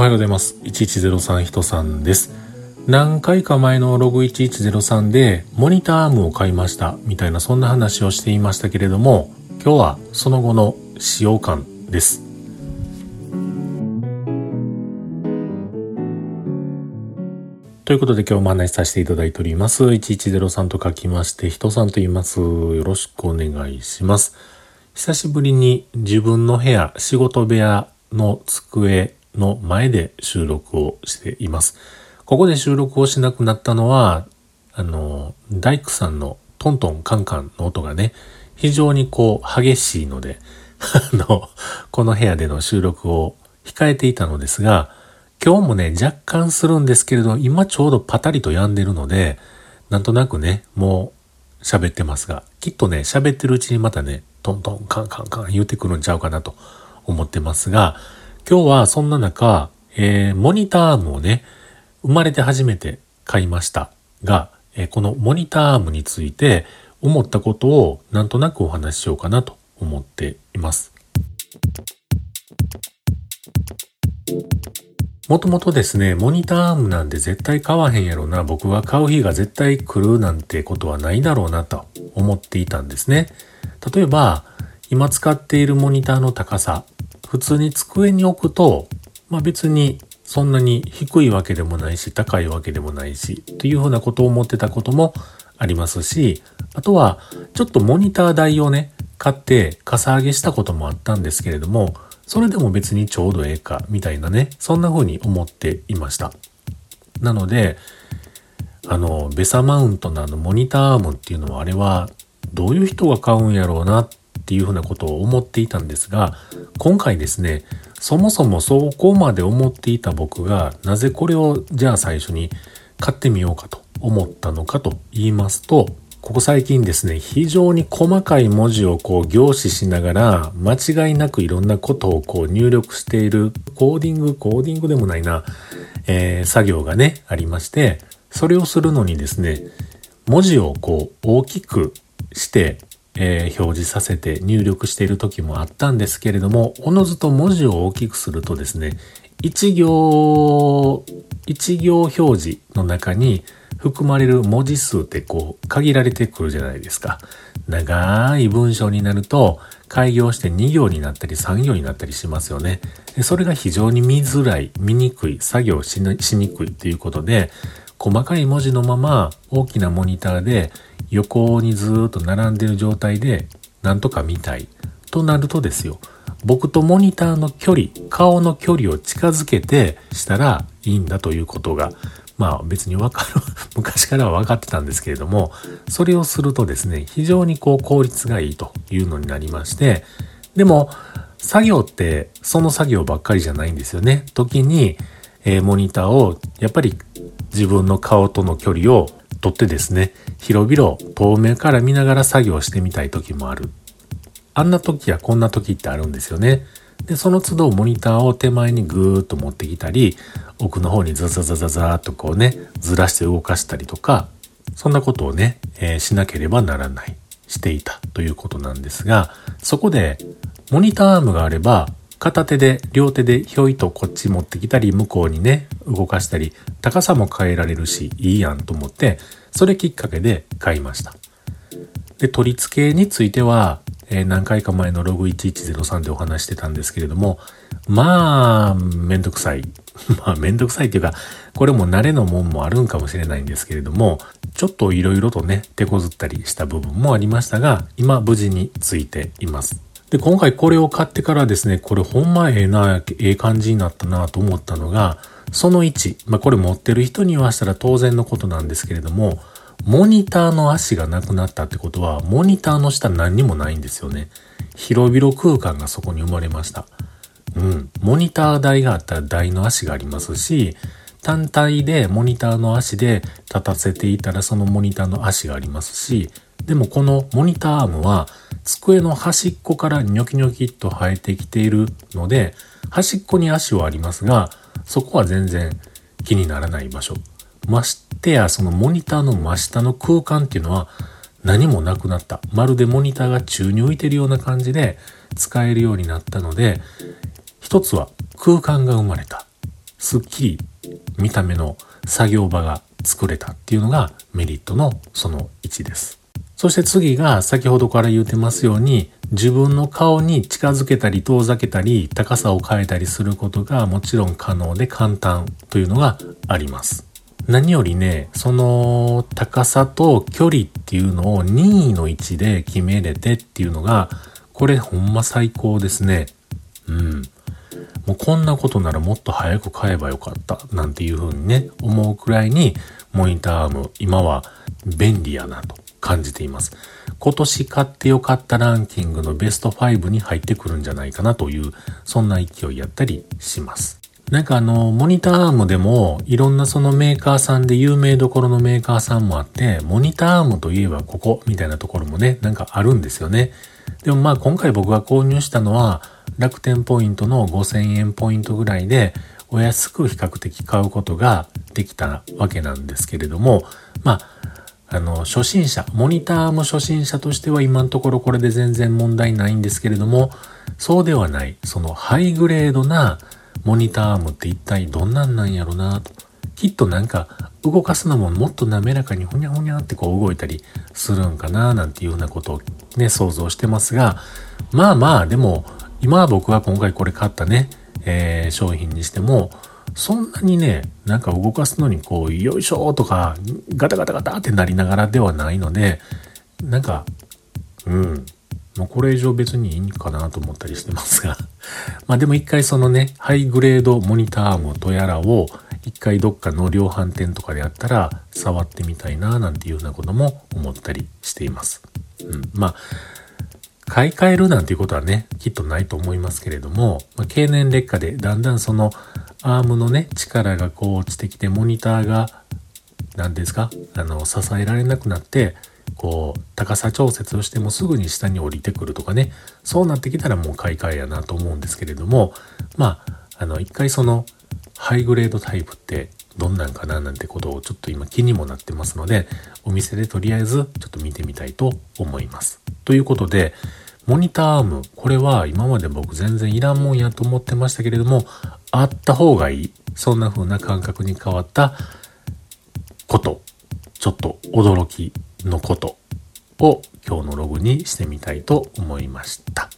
おはようございます。1103人さんです。何回か前のログ1103でモニターアームを買いましたみたいなそんな話をしていましたけれども、今日はその後の使用感です。ということで今日もお話しさせていただいております。1103と書きまして、人さんと言います。よろしくお願いします。久しぶりに自分の部屋、仕事部屋の机の前で収録をしています。ここで収録をしなくなったのは、あの、大工さんのトントンカンカンの音がね、非常にこう激しいので、あの、この部屋での収録を控えていたのですが、今日もね、若干するんですけれど、今ちょうどパタリと止んでるので、なんとなくね、もう喋ってますが、きっとね、喋ってるうちにまたね、トントンカンカンカン言うてくるんちゃうかなと思ってますが、今日はそんな中、えー、モニターアームをね、生まれて初めて買いましたが、えー、このモニターアームについて思ったことをなんとなくお話ししようかなと思っています。もともとですね、モニターアームなんで絶対買わへんやろな、僕が買う日が絶対来るなんてことはないだろうなと思っていたんですね。例えば、今使っているモニターの高さ、普通に机に置くと、まあ別にそんなに低いわけでもないし、高いわけでもないし、というふうなことを思ってたこともありますし、あとは、ちょっとモニター台をね、買ってかさ上げしたこともあったんですけれども、それでも別にちょうどええか、みたいなね、そんな風に思っていました。なので、あの、ベサマウントのあのモニターアームっていうのはあれは、どういう人が買うんやろうなっっていうふうなことを思っていたんですが、今回ですね、そもそもそこまで思っていた僕が、なぜこれをじゃあ最初に買ってみようかと思ったのかと言いますと、ここ最近ですね、非常に細かい文字をこう凝視しながら、間違いなくいろんなことをこう入力している、コーディング、コーディングでもないな、えー、作業がね、ありまして、それをするのにですね、文字をこう大きくして、えー、表示させて入力している時もあったんですけれども、おのずと文字を大きくするとですね、一行、一行表示の中に含まれる文字数ってこう限られてくるじゃないですか。長い文章になると開業して2行になったり3行になったりしますよね。それが非常に見づらい、見にくい、作業しにくいということで、細かい文字のまま大きなモニターで横にずっと並んでる状態でなんとか見たい。となるとですよ。僕とモニターの距離顔の距離を近づけてしたらいいんだということがまあ別にわかる 昔からは分かってたんですけれどもそれをするとですね非常にこう効率がいいというのになりましてでも作業ってその作業ばっかりじゃないんですよね。時に、えー、モニターをやっぱり自分の顔との距離をとってですね、広々遠目から見ながら作業してみたい時もある。あんな時やこんな時ってあるんですよね。で、その都度モニターを手前にぐーっと持ってきたり、奥の方にザザザザザーっとこうね、ずらして動かしたりとか、そんなことをね、えー、しなければならない、していたということなんですが、そこで、モニターアームがあれば、片手で、両手でひょいとこっち持ってきたり、向こうにね、動かしたり、高さも変えられるし、いいやんと思って、それきっかけで買いました。で、取り付けについては、えー、何回か前のログ1103でお話してたんですけれども、まあ、めんどくさい。まあ、めんどくさいっていうか、これも慣れのもんもあるんかもしれないんですけれども、ちょっと色々とね、手こずったりした部分もありましたが、今無事についています。で、今回これを買ってからですね、これほんまええな、ええ感じになったなと思ったのが、その1、まあこれ持ってる人に言わしたら当然のことなんですけれども、モニターの足がなくなったってことは、モニターの下何にもないんですよね。広々空間がそこに生まれました。うん。モニター台があったら台の足がありますし、単体でモニターの足で立たせていたらそのモニターの足がありますし、でもこのモニターアームは机の端っこからニョキニョキっと生えてきているので、端っこに足はありますが、そこは全然気にならない場所。ましてやそのモニターの真下の空間っていうのは何もなくなった。まるでモニターが宙に浮いてるような感じで使えるようになったので、一つは空間が生まれた。すっきり見た目の作業場が作れたっていうのがメリットのその1です。そして次が先ほどから言ってますように自分の顔に近づけたり遠ざけたり高さを変えたりすることがもちろん可能で簡単というのがあります。何よりね、その高さと距離っていうのを任意の位置で決めれてっていうのがこれほんま最高ですね。うん。もうこんなことならもっと早く買えばよかったなんていうふうにね、思うくらいにモニターアーム今は便利やなと感じています。今年買ってよかったランキングのベスト5に入ってくるんじゃないかなという、そんな勢いやったりします。なんかあの、モニターアームでもいろんなそのメーカーさんで有名どころのメーカーさんもあって、モニターアームといえばここみたいなところもね、なんかあるんですよね。でもまあ今回僕が購入したのは楽天ポイントの5000円ポイントぐらいでお安く比較的買うことができたわけなんですけれども、まあ、あの、初心者、モニターも初心者としては今のところこれで全然問題ないんですけれども、そうではない、そのハイグレードなモニターアームって一体どんなんなんやろなと。きっとなんか動かすのももっと滑らかにほにゃほにゃってこう動いたりするんかななんていうふうなことをね、想像してますが、まあまあでも今は僕は今回これ買ったね、えー、商品にしても、そんなにね、なんか動かすのにこう、よいしょとか、ガタガタガタってなりながらではないので、なんか、うん、もうこれ以上別にいいんかなと思ったりしてますが。まあでも一回そのね、ハイグレードモニターもとやらを、一回どっかの量販店とかであったら、触ってみたいな、なんていうようなことも思ったりしています。うん、まあ、買い替えるなんていうことはね、きっとないと思いますけれども、まあ、経年劣化でだんだんそのアームのね、力がこう落ちてきて、モニターが、何ですか？あの、支えられなくなって、こう、高さ調節をしてもすぐに下に降りてくるとかね、そうなってきたらもう買い替えやなと思うんですけれども、まあ、あの、一回その、ハイグレードタイプってどんなんかななんてことをちょっと今気にもなってますので、お店でとりあえずちょっと見てみたいと思います。ということで、モニターアーム、これは今まで僕全然いらんもんやと思ってましたけれども、あった方がいい。そんな風な感覚に変わったこと、ちょっと驚きのことを今日のログにしてみたいと思いました。